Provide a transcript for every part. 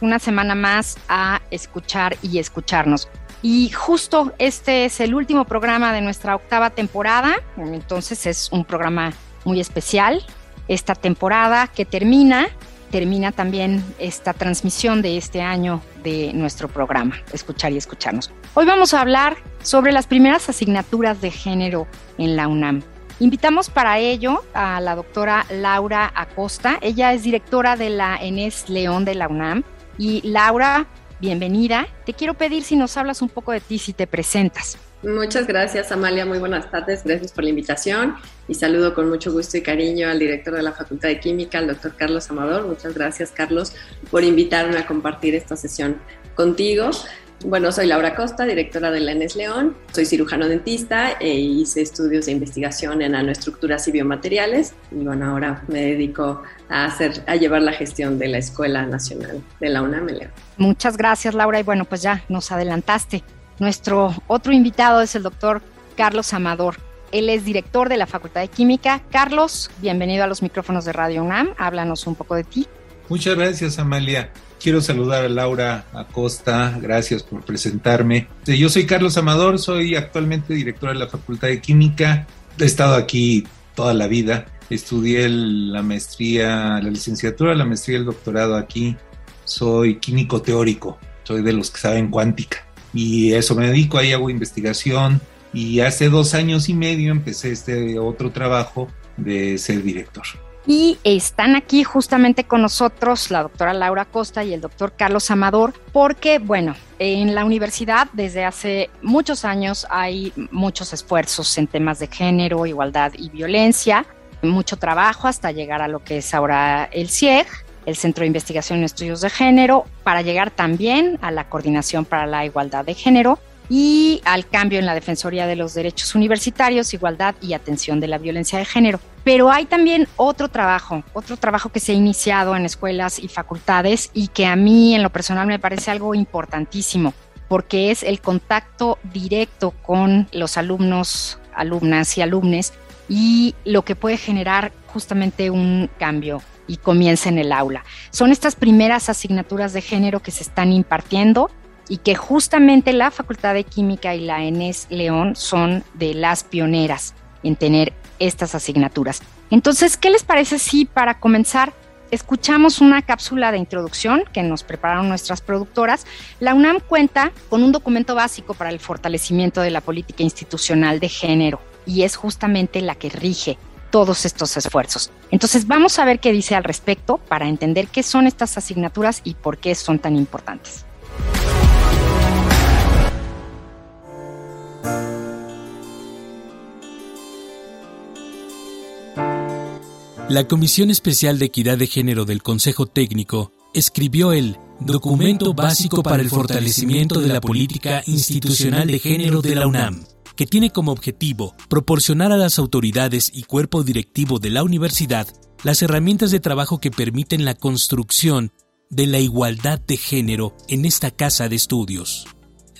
una semana más a escuchar y escucharnos. Y justo este es el último programa de nuestra octava temporada, entonces es un programa muy especial. Esta temporada que termina, termina también esta transmisión de este año de nuestro programa, Escuchar y Escucharnos. Hoy vamos a hablar sobre las primeras asignaturas de género en la UNAM. Invitamos para ello a la doctora Laura Acosta. Ella es directora de la ENES León de la UNAM. Y Laura, bienvenida. Te quiero pedir si nos hablas un poco de ti, si te presentas. Muchas gracias, Amalia. Muy buenas tardes. Gracias por la invitación. Y saludo con mucho gusto y cariño al director de la Facultad de Química, el doctor Carlos Amador. Muchas gracias, Carlos, por invitarme a compartir esta sesión contigo. Bueno, soy Laura Costa, directora de la ENES León. Soy cirujano dentista e hice estudios de investigación en nanoestructuras y biomateriales. Y bueno, ahora me dedico a, hacer, a llevar la gestión de la Escuela Nacional de la UNAM León. Muchas gracias, Laura. Y bueno, pues ya nos adelantaste. Nuestro otro invitado es el doctor Carlos Amador. Él es director de la Facultad de Química. Carlos, bienvenido a los micrófonos de Radio UNAM. Háblanos un poco de ti. Muchas gracias, Amalia. Quiero saludar a Laura Acosta, gracias por presentarme. Yo soy Carlos Amador, soy actualmente director de la Facultad de Química. He estado aquí toda la vida. Estudié la maestría, la licenciatura, la maestría y el doctorado aquí. Soy químico teórico, soy de los que saben cuántica. Y eso me dedico, ahí hago investigación. Y hace dos años y medio empecé este otro trabajo de ser director. Y están aquí justamente con nosotros la doctora Laura Costa y el doctor Carlos Amador, porque, bueno, en la universidad desde hace muchos años hay muchos esfuerzos en temas de género, igualdad y violencia, mucho trabajo hasta llegar a lo que es ahora el CIEG, el Centro de Investigación en Estudios de Género, para llegar también a la Coordinación para la Igualdad de Género y al cambio en la Defensoría de los Derechos Universitarios, Igualdad y Atención de la Violencia de Género. Pero hay también otro trabajo, otro trabajo que se ha iniciado en escuelas y facultades y que a mí en lo personal me parece algo importantísimo, porque es el contacto directo con los alumnos, alumnas y alumnes y lo que puede generar justamente un cambio y comienza en el aula. Son estas primeras asignaturas de género que se están impartiendo y que justamente la Facultad de Química y la ENES León son de las pioneras en tener estas asignaturas. Entonces, ¿qué les parece si para comenzar escuchamos una cápsula de introducción que nos prepararon nuestras productoras? La UNAM cuenta con un documento básico para el fortalecimiento de la política institucional de género y es justamente la que rige todos estos esfuerzos. Entonces vamos a ver qué dice al respecto para entender qué son estas asignaturas y por qué son tan importantes. La Comisión Especial de Equidad de Género del Consejo Técnico escribió el Documento Básico para el Fortalecimiento de la Política Institucional de Género de la UNAM, que tiene como objetivo proporcionar a las autoridades y cuerpo directivo de la universidad las herramientas de trabajo que permiten la construcción de la igualdad de género en esta casa de estudios.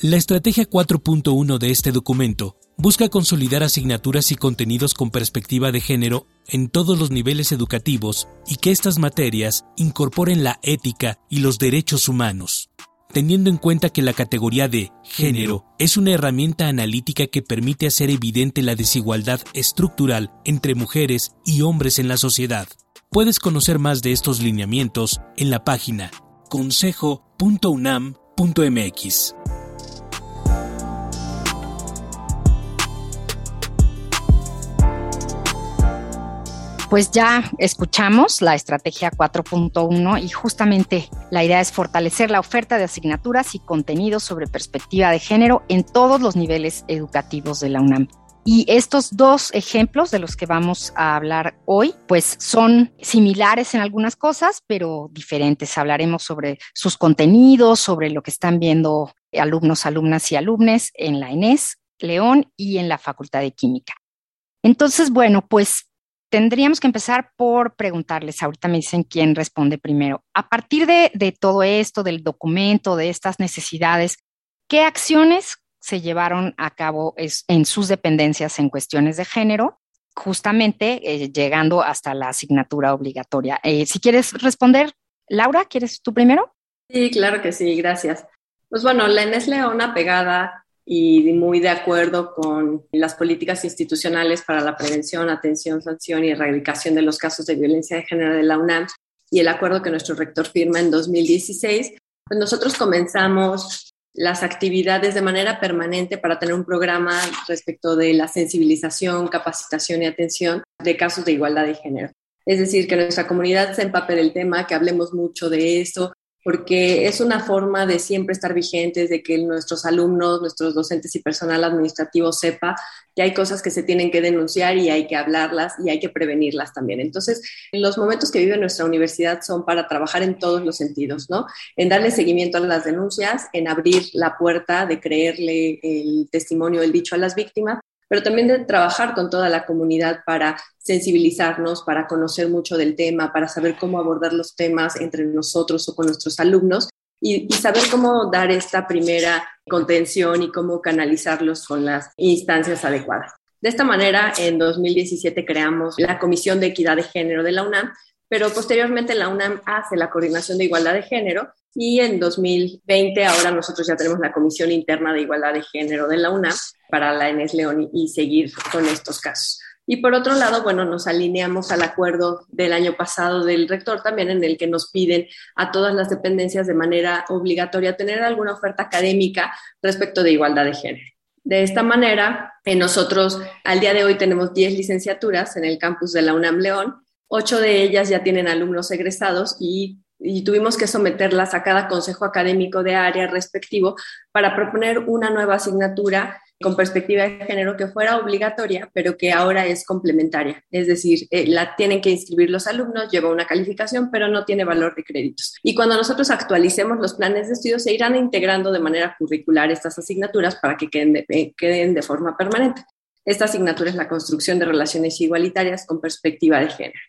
La estrategia 4.1 de este documento busca consolidar asignaturas y contenidos con perspectiva de género en todos los niveles educativos y que estas materias incorporen la ética y los derechos humanos, teniendo en cuenta que la categoría de género es una herramienta analítica que permite hacer evidente la desigualdad estructural entre mujeres y hombres en la sociedad. Puedes conocer más de estos lineamientos en la página consejo.unam.mx. Pues ya escuchamos la estrategia 4.1 y justamente la idea es fortalecer la oferta de asignaturas y contenidos sobre perspectiva de género en todos los niveles educativos de la UNAM. Y estos dos ejemplos de los que vamos a hablar hoy, pues son similares en algunas cosas, pero diferentes. Hablaremos sobre sus contenidos, sobre lo que están viendo alumnos, alumnas y alumnes en la ENES, León y en la Facultad de Química. Entonces, bueno, pues tendríamos que empezar por preguntarles, ahorita me dicen quién responde primero. A partir de, todo esto, del documento, de estas necesidades, ¿qué acciones se llevaron a cabo en sus dependencias en cuestiones de género? justamente eh, llegando hasta la asignatura obligatoria. Eh, si quieres responder, Laura, ¿quieres tú primero? Sí, claro que sí, gracias. Pues bueno, la ENES Leona pegada y muy de acuerdo con las políticas institucionales para la prevención, atención, sanción y erradicación de los casos de violencia de género de la UNAM y el acuerdo que nuestro rector firma en 2016, pues nosotros comenzamos las actividades de manera permanente para tener un programa respecto de la sensibilización, capacitación y atención de casos de igualdad de género. Es decir, que nuestra comunidad se empape del tema, que hablemos mucho de esto, porque es una forma de siempre estar vigentes, de que nuestros alumnos, nuestros docentes y personal administrativo sepa que hay cosas que se tienen que denunciar y hay que hablarlas y hay que prevenirlas también. Entonces, los momentos que vive nuestra universidad son para trabajar en todos los sentidos, ¿no? En darle seguimiento a las denuncias, en abrir la puerta de creerle el testimonio, el dicho a las víctimas, pero también de trabajar con toda la comunidad para sensibilizarnos, para conocer mucho del tema, para saber cómo abordar los temas entre nosotros o con nuestros alumnos y, saber cómo dar esta primera contención y cómo canalizarlos con las instancias adecuadas. De esta manera, en 2017 creamos la Comisión de Equidad de Género de la UNAM, pero posteriormente la UNAM hace la coordinación de igualdad de género y en 2020 ahora nosotros ya tenemos la Comisión Interna de Igualdad de Género de la UNAM para la ENES León y seguir con estos casos. Y por otro lado, bueno, nos alineamos al acuerdo del año pasado del rector también en el que nos piden a todas las dependencias de manera obligatoria tener alguna oferta académica respecto de igualdad de género. De esta manera, nosotros al día de hoy tenemos 10 licenciaturas en el campus de la UNAM León, ocho de ellas ya tienen alumnos egresados y y tuvimos que someterlas a cada consejo académico de área respectivo para proponer una nueva asignatura con perspectiva de género que fuera obligatoria, pero que ahora es complementaria. Es decir, eh, la tienen que inscribir los alumnos, lleva una calificación, pero no tiene valor de créditos. Y cuando nosotros actualicemos los planes de estudio, se irán integrando de manera curricular estas asignaturas para que queden de, eh, queden de forma permanente. Esta asignatura es la construcción de relaciones igualitarias con perspectiva de género.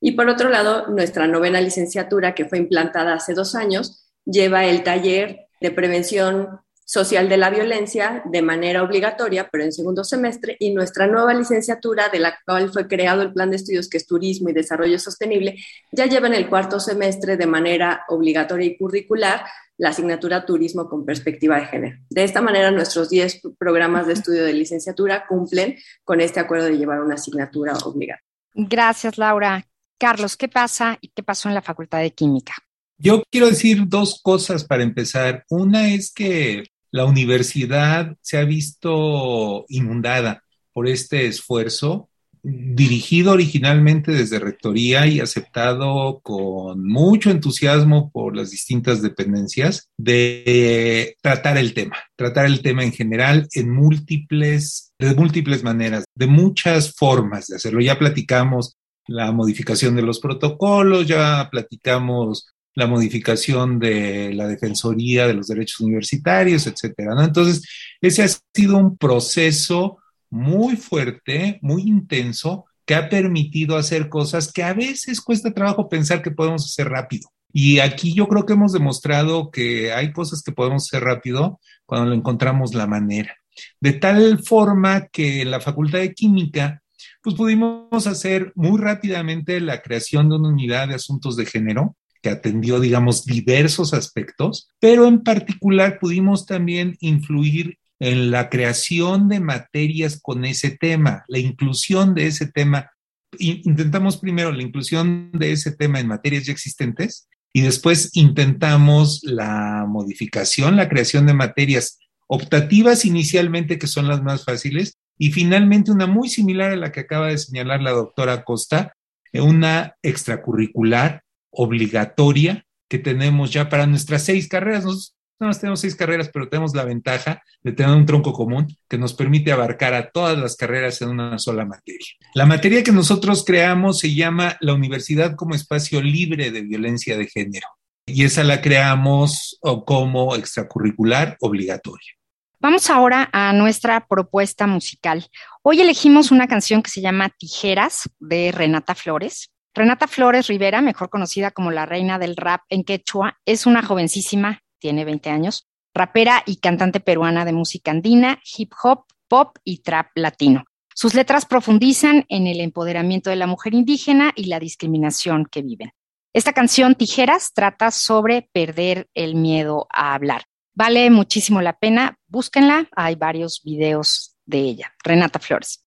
Y por otro lado, nuestra novena licenciatura, que fue implantada hace dos años, lleva el taller de prevención social de la violencia de manera obligatoria, pero en segundo semestre, y nuestra nueva licenciatura, de la cual fue creado el plan de estudios, que es Turismo y Desarrollo Sostenible, ya lleva en el cuarto semestre de manera obligatoria y curricular la asignatura Turismo con perspectiva de género. De esta manera, nuestros 10 programas de estudio de licenciatura cumplen con este acuerdo de llevar una asignatura obligatoria. Gracias, Laura. Carlos, ¿qué pasa y qué pasó en la Facultad de Química? Yo quiero decir dos cosas para empezar. Una es que la universidad se ha visto inundada por este esfuerzo dirigido originalmente desde Rectoría y aceptado con mucho entusiasmo por las distintas dependencias de tratar el tema, tratar el tema en general en múltiples, de múltiples maneras, de muchas formas de hacerlo. Ya platicamos la modificación de los protocolos, ya platicamos la modificación de la Defensoría de los Derechos Universitarios, etcétera. ¿no? Entonces, ese ha sido un proceso muy fuerte, muy intenso, que ha permitido hacer cosas que a veces cuesta trabajo pensar que podemos hacer rápido. Y aquí yo creo que hemos demostrado que hay cosas que podemos hacer rápido cuando le encontramos la manera. De tal forma que la Facultad de Química pues pudimos hacer muy rápidamente la creación de una unidad de asuntos de género que atendió, digamos, diversos aspectos, pero en particular pudimos también influir en la creación de materias con ese tema, la inclusión de ese tema. Intentamos primero la inclusión de ese tema en materias ya existentes y después intentamos la modificación, la creación de materias optativas inicialmente, que son las más fáciles, y finalmente, una muy similar a la que acaba de señalar la doctora Costa, eh, una extracurricular obligatoria que tenemos ya para nuestras seis carreras. Nosotros más tenemos seis carreras, pero tenemos la ventaja de tener un tronco común que nos permite abarcar a todas las carreras en una sola materia. La materia que nosotros creamos se llama la universidad como espacio libre de violencia de género y esa la creamos como extracurricular obligatoria. Vamos ahora a nuestra propuesta musical. Hoy elegimos una canción que se llama Tijeras de Renata Flores. Renata Flores Rivera, mejor conocida como la reina del rap en quechua, es una jovencísima, tiene 20 años, rapera y cantante peruana de música andina, hip hop, pop y trap latino. Sus letras profundizan en el empoderamiento de la mujer indígena y la discriminación que viven. Esta canción, Tijeras, trata sobre perder el miedo a hablar. Vale muchísimo la pena, búsquenla, hay varios videos de ella. Renata Flores.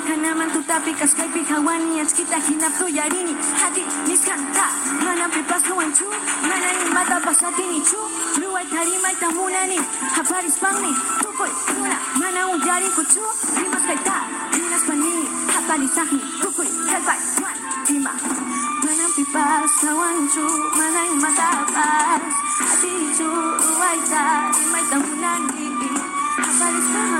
Karena mantu tapi kas kai pi kawani ats kita hinap tu yarini hati miskan mana pi pas kawan mana yang mata pasati ni cu, luai tari mai tamuna ni hafaris pang ni. Mana mana un jari ku chu ni mas kai ta ni. Nas pan ni hafani sahi mana pi pas kawan mana yang mata pas hati chu luai tari mai tamuna ni. Hafaris pang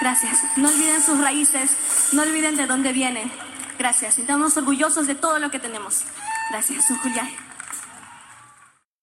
Gracias. No olviden sus raíces, no olviden de dónde vienen. Gracias. Estamos orgullosos de todo lo que tenemos. Gracias, Julián.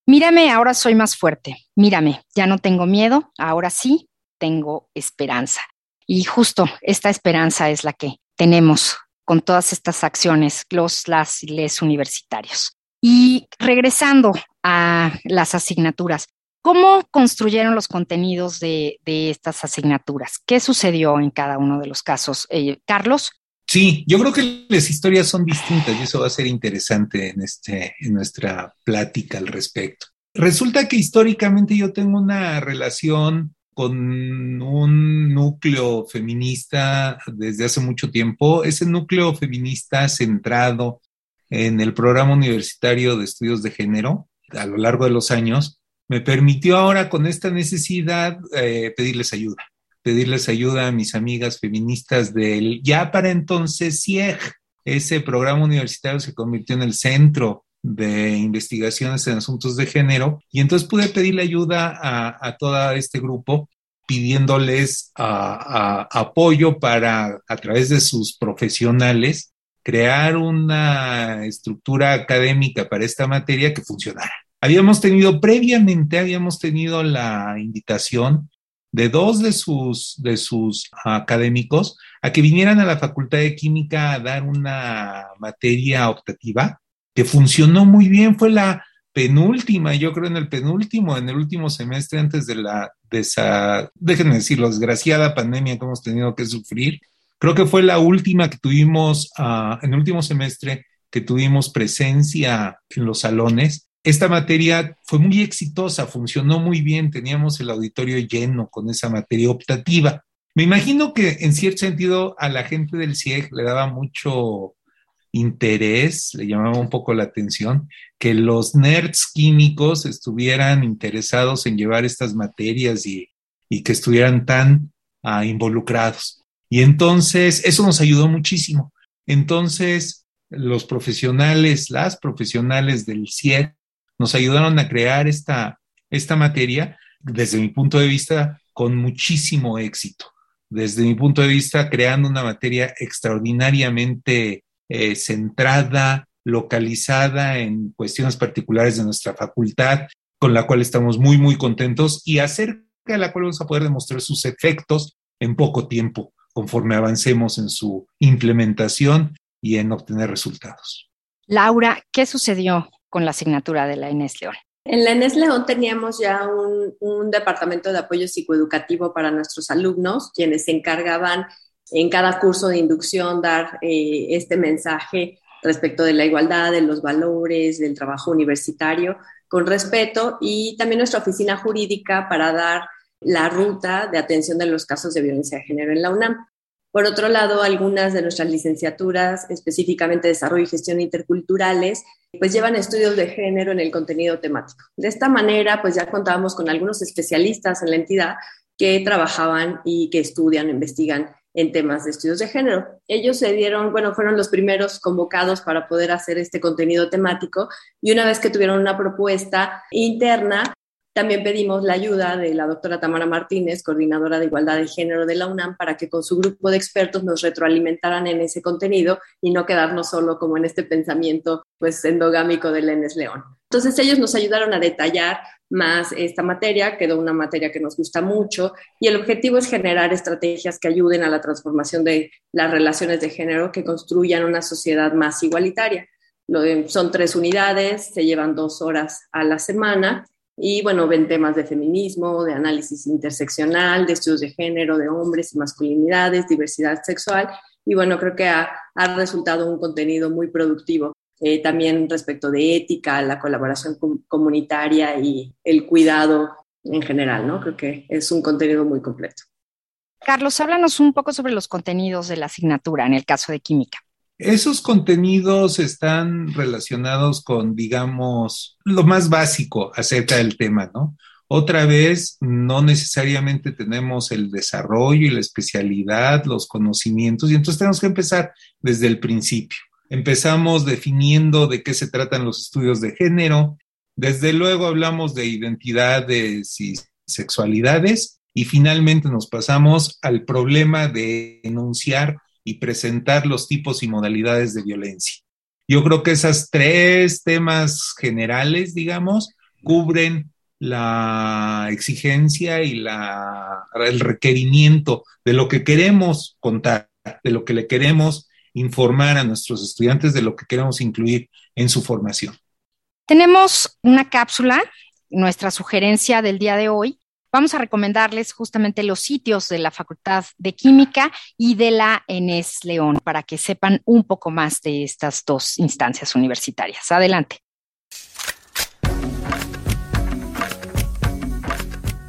Mírame, ahora soy más fuerte. Mírame, ya no tengo miedo, ahora sí tengo esperanza. Y justo esta esperanza es la que tenemos con todas estas acciones, los, las y les universitarios. Y regresando a las asignaturas, ¿cómo construyeron los contenidos de, estas asignaturas? ¿Qué sucedió en cada uno de los casos? Eh, Carlos. Sí, yo creo que las historias son distintas y eso va a ser interesante en, este, en nuestra plática al respecto. Resulta que históricamente yo tengo una relación con un núcleo feminista desde hace mucho tiempo. Ese núcleo feminista centrado en el programa universitario de estudios de género a lo largo de los años, me permitió ahora con esta necesidad eh, pedirles ayuda, pedirles ayuda a mis amigas feministas del ya para entonces CIEG. Ese programa universitario se convirtió en el centro de investigaciones en asuntos de género y entonces pude pedirle ayuda a, a todo este grupo pidiéndoles apoyo para, a través de sus profesionales, crear una estructura académica para esta materia que funcionara. Habíamos tenido previamente, habíamos tenido la invitación de dos de sus, de sus académicos a que vinieran a la Facultad de Química a dar una materia optativa que funcionó muy bien. Fue la penúltima, yo creo en el penúltimo, en el último semestre antes de la, de esa, déjenme decirlo, desgraciada pandemia que hemos tenido que sufrir. Creo que fue la última que tuvimos, uh, en el último semestre, que tuvimos presencia en los salones. Esta materia fue muy exitosa, funcionó muy bien, teníamos el auditorio lleno con esa materia optativa. Me imagino que en cierto sentido a la gente del CIEG le daba mucho interés, le llamaba un poco la atención, que los nerds químicos estuvieran interesados en llevar estas materias y, que estuvieran tan ah, involucrados. Y entonces eso nos ayudó muchísimo. Entonces los profesionales, las profesionales del CIED nos ayudaron a crear esta, esta materia, desde mi punto de vista, con muchísimo éxito. Desde mi punto de vista, creando una materia extraordinariamente eh, centrada, localizada en cuestiones particulares de nuestra facultad, con la cual estamos muy, muy contentos y acerca de la cual vamos a poder demostrar sus efectos en poco tiempo, conforme avancemos en su implementación y en obtener resultados. Laura, ¿qué sucedió con la asignatura de la Inés León? En la Inés León teníamos ya un, departamento de apoyo psicoeducativo para nuestros alumnos, quienes se encargaban en cada curso de inducción dar eh, este mensaje respecto de la igualdad, de los valores, del trabajo universitario, con respeto, y también nuestra oficina jurídica para dar la ruta de atención de los casos de violencia de género en la UNAM. Por otro lado, algunas de nuestras licenciaturas, específicamente Desarrollo y Gestión Interculturales, pues llevan estudios de género en el contenido temático. De esta manera, pues ya contábamos con algunos especialistas en la entidad que trabajaban y que estudian, investigan en temas de estudios de género. Ellos se dieron, bueno, fueron los primeros convocados para poder hacer este contenido temático y una vez que tuvieron una propuesta interna, también pedimos la ayuda de la doctora Tamara Martínez, coordinadora de igualdad de género de la UNAM, para que con su grupo de expertos nos retroalimentaran en ese contenido y no quedarnos solo como en este pensamiento pues endogámico de Lenes León. Entonces ellos nos ayudaron a detallar más esta materia, quedó una materia que nos gusta mucho y el objetivo es generar estrategias que ayuden a la transformación de las relaciones de género que construyan una sociedad más igualitaria. son tres unidades, se llevan dos horas a la semana y bueno, ven temas de feminismo, de análisis interseccional, de estudios de género, de hombres y masculinidades, diversidad sexual y bueno, creo que ha, ha resultado un contenido muy productivo eh, también respecto de ética, la colaboración comunitaria y el cuidado en general, ¿no? Creo que es un contenido muy completo. Carlos, háblanos un poco sobre los contenidos de la asignatura en el caso de química. Esos contenidos están relacionados con, digamos, lo más básico acerca del tema, ¿no? Otra vez, no necesariamente tenemos el desarrollo y la especialidad, los conocimientos, y entonces tenemos que empezar desde el principio. Empezamos definiendo de qué se tratan los estudios de género. Desde luego hablamos de identidades y sexualidades y finalmente nos pasamos al problema de enunciar y presentar los tipos y modalidades de violencia. Yo creo que esos tres temas generales, digamos, cubren la exigencia y la, el requerimiento de lo que queremos contar, de lo que le queremos informar a nuestros estudiantes, de lo que queremos incluir en su formación. Tenemos una cápsula, nuestra sugerencia del día de hoy. Vamos a recomendarles justamente los sitios de la Facultad de Química y de la ENES León para que sepan un poco más de estas dos instancias universitarias. Adelante.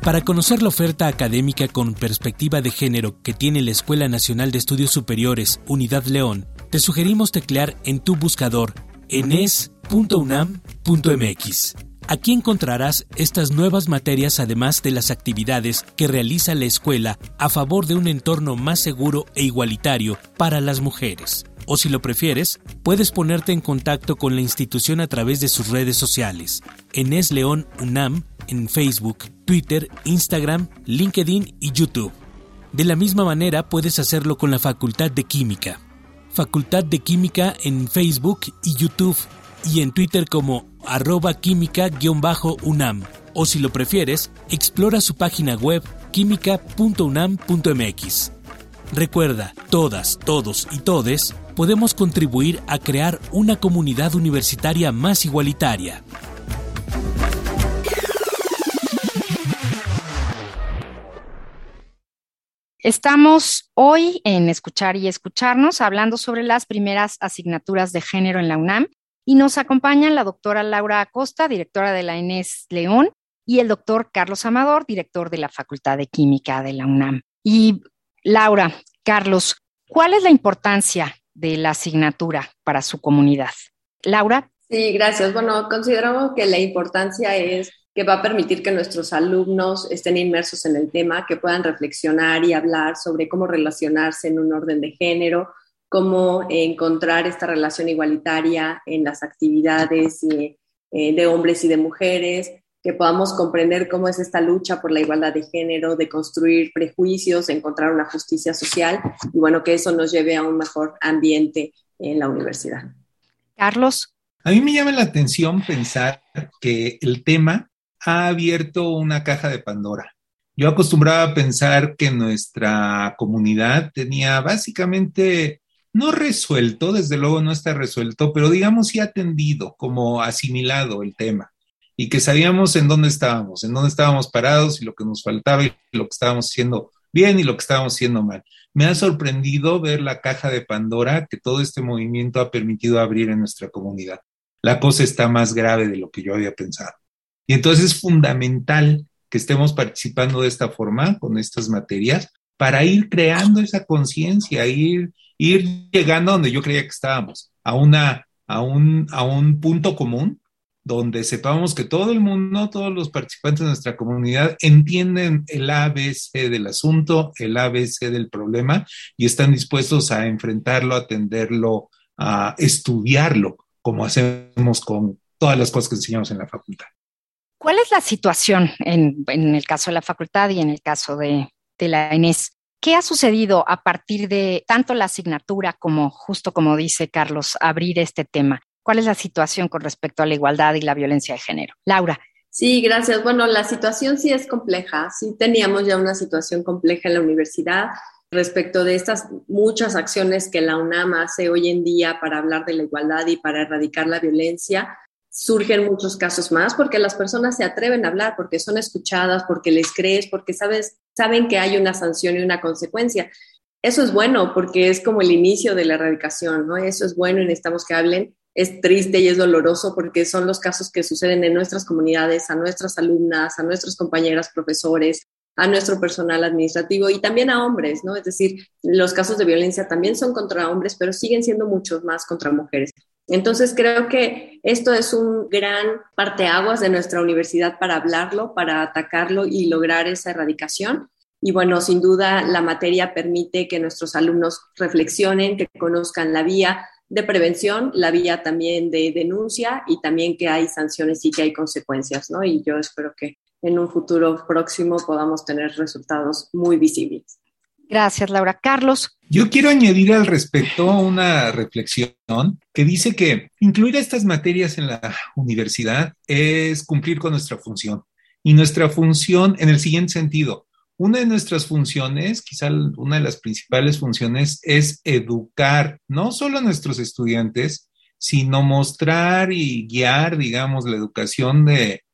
Para conocer la oferta académica con perspectiva de género que tiene la Escuela Nacional de Estudios Superiores Unidad León, te sugerimos teclear en tu buscador enes.unam.mx. Aquí encontrarás estas nuevas materias además de las actividades que realiza la escuela a favor de un entorno más seguro e igualitario para las mujeres. O si lo prefieres, puedes ponerte en contacto con la institución a través de sus redes sociales. Enes León UNAM en Facebook, Twitter, Instagram, LinkedIn y YouTube. De la misma manera puedes hacerlo con la Facultad de Química. Facultad de Química en Facebook y YouTube y en Twitter como arroba química-unam. O si lo prefieres, explora su página web química.unam.mx. Recuerda, todas, todos y todes podemos contribuir a crear una comunidad universitaria más igualitaria. Estamos hoy en Escuchar y Escucharnos hablando sobre las primeras asignaturas de género en la UNAM y nos acompañan la doctora Laura Acosta, directora de la ENES León, y el doctor Carlos Amador, director de la Facultad de Química de la UNAM. Y Laura, Carlos, ¿cuál es la importancia de la asignatura para su comunidad? Laura. Sí, gracias. Bueno, consideramos que la importancia es que va a permitir que nuestros alumnos estén inmersos en el tema, que puedan reflexionar y hablar sobre cómo relacionarse en un orden de género, cómo encontrar esta relación igualitaria en las actividades eh, de hombres y de mujeres, que podamos comprender cómo es esta lucha por la igualdad de género, de construir prejuicios, de encontrar una justicia social y bueno, que eso nos lleve a un mejor ambiente en la universidad. Carlos. A mí me llama la atención pensar que el tema ha abierto una caja de Pandora. Yo acostumbraba a pensar que nuestra comunidad tenía básicamente, no resuelto, desde luego no está resuelto, pero digamos sí atendido, como asimilado el tema, y que sabíamos en dónde estábamos, en dónde estábamos parados y lo que nos faltaba y lo que estábamos haciendo bien y lo que estábamos haciendo mal. Me ha sorprendido ver la caja de Pandora que todo este movimiento ha permitido abrir en nuestra comunidad. La cosa está más grave de lo que yo había pensado. Y entonces es fundamental que estemos participando de esta forma, con estas materias, para ir creando esa conciencia, ir, ir llegando donde yo creía que estábamos, a, una, a, un, a un punto común donde sepamos que todo el mundo, todos los participantes de nuestra comunidad entienden el ABC del asunto, el ABC del problema y están dispuestos a enfrentarlo, a atenderlo, a estudiarlo, como hacemos con todas las cosas que enseñamos en la facultad. ¿Cuál es la situación en, el caso de la facultad y en el caso de, la ENES? ¿Qué ha sucedido a partir de tanto la asignatura como, justo como dice Carlos, abrir este tema? ¿Cuál es la situación con respecto a la igualdad y la violencia de género? Laura. Sí, gracias. Bueno, la situación sí es compleja. Sí teníamos ya una situación compleja en la universidad respecto de estas muchas acciones que la UNAM hace hoy en día para hablar de la igualdad y para erradicar la violencia surgen muchos casos más porque las personas se atreven a hablar, porque son escuchadas, porque les crees, porque sabes, saben que hay una sanción y una consecuencia. Eso es bueno porque es como el inicio de la erradicación, ¿no? Eso es bueno y necesitamos que hablen. Es triste y es doloroso porque son los casos que suceden en nuestras comunidades, a nuestras alumnas, a nuestros compañeras profesores, a nuestro personal administrativo y también a hombres, ¿no? Es decir, los casos de violencia también son contra hombres, pero siguen siendo muchos más contra mujeres. Entonces creo que esto es un gran parteaguas de nuestra universidad para hablarlo, para atacarlo y lograr esa erradicación. Y bueno, sin duda la materia permite que nuestros alumnos reflexionen, que conozcan la vía de prevención, la vía también de denuncia y también que hay sanciones y que hay consecuencias, ¿no? Y yo espero que en un futuro próximo podamos tener resultados muy visibles. Gracias, Laura. Carlos. Yo quiero añadir al respecto una reflexión que dice que incluir estas materias en la universidad es cumplir con nuestra función. Y nuestra función en el siguiente sentido, una de nuestras funciones, quizá una de las principales funciones, es educar no solo a nuestros estudiantes, sino mostrar y guiar, digamos, la educación de,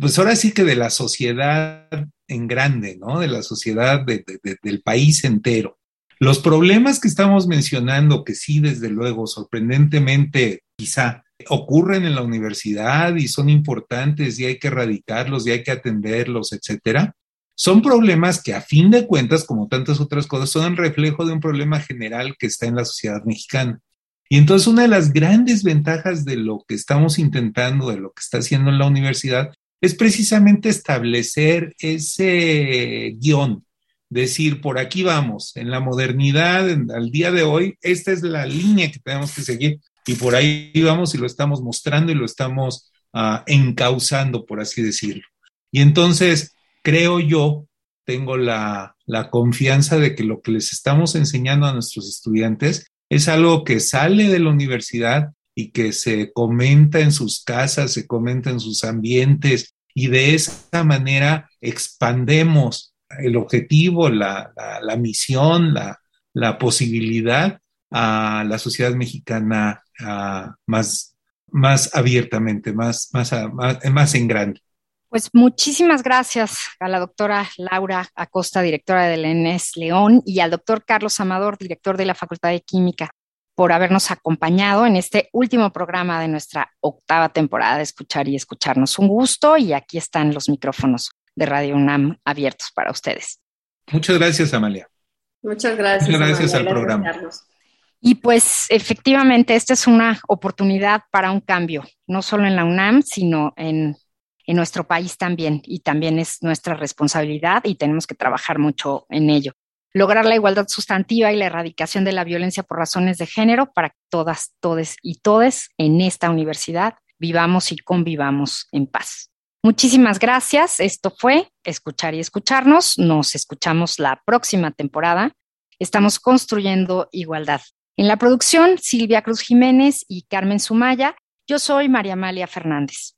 pues ahora sí que de la sociedad en grande, ¿no? De la sociedad del país entero. Los problemas que estamos mencionando, que sí, desde luego, sorprendentemente, quizá ocurren en la universidad y son importantes y hay que erradicarlos y hay que atenderlos, etcétera, son problemas que a fin de cuentas, como tantas otras cosas, son el reflejo de un problema general que está en la sociedad mexicana. Y entonces una de las grandes ventajas de lo que estamos intentando, de lo que está haciendo en la universidad, es precisamente establecer ese guion, decir, por aquí vamos, en la modernidad, al día de hoy, esta es la línea que tenemos que seguir y por ahí vamos y lo estamos mostrando y lo estamos uh, encauzando, por así decirlo. Y entonces, creo yo, tengo la, la confianza de que lo que les estamos enseñando a nuestros estudiantes es algo que sale de la universidad y que se comenta en sus casas, se comenta en sus ambientes y de esa manera expandemos el objetivo, la, misión, la, posibilidad a la sociedad mexicana más, más abiertamente, más, más, más, en grande. Pues muchísimas gracias a la doctora Laura Acosta, directora del ENES León, y al doctor Carlos Amador, director de la Facultad de Química por habernos acompañado en este último programa de nuestra octava temporada de Escuchar y Escucharnos. Un gusto y aquí están los micrófonos de Radio UNAM abiertos para ustedes. Muchas gracias, Amalia. Muchas gracias. Muchas gracias al programa. Y pues efectivamente, esta es una oportunidad para un cambio, no solo en la UNAM, sino en, en nuestro país también. Y también es nuestra responsabilidad y tenemos que trabajar mucho en ello lograr la igualdad sustantiva y la erradicación de la violencia por razones de género para que todas, todes y todes en esta universidad vivamos y convivamos en paz. Muchísimas gracias. Esto fue Escuchar y Escucharnos. Nos escuchamos la próxima temporada. Estamos construyendo igualdad. En la producción, Silvia Cruz Jiménez y Carmen Sumaya. Yo soy María Amalia Fernández.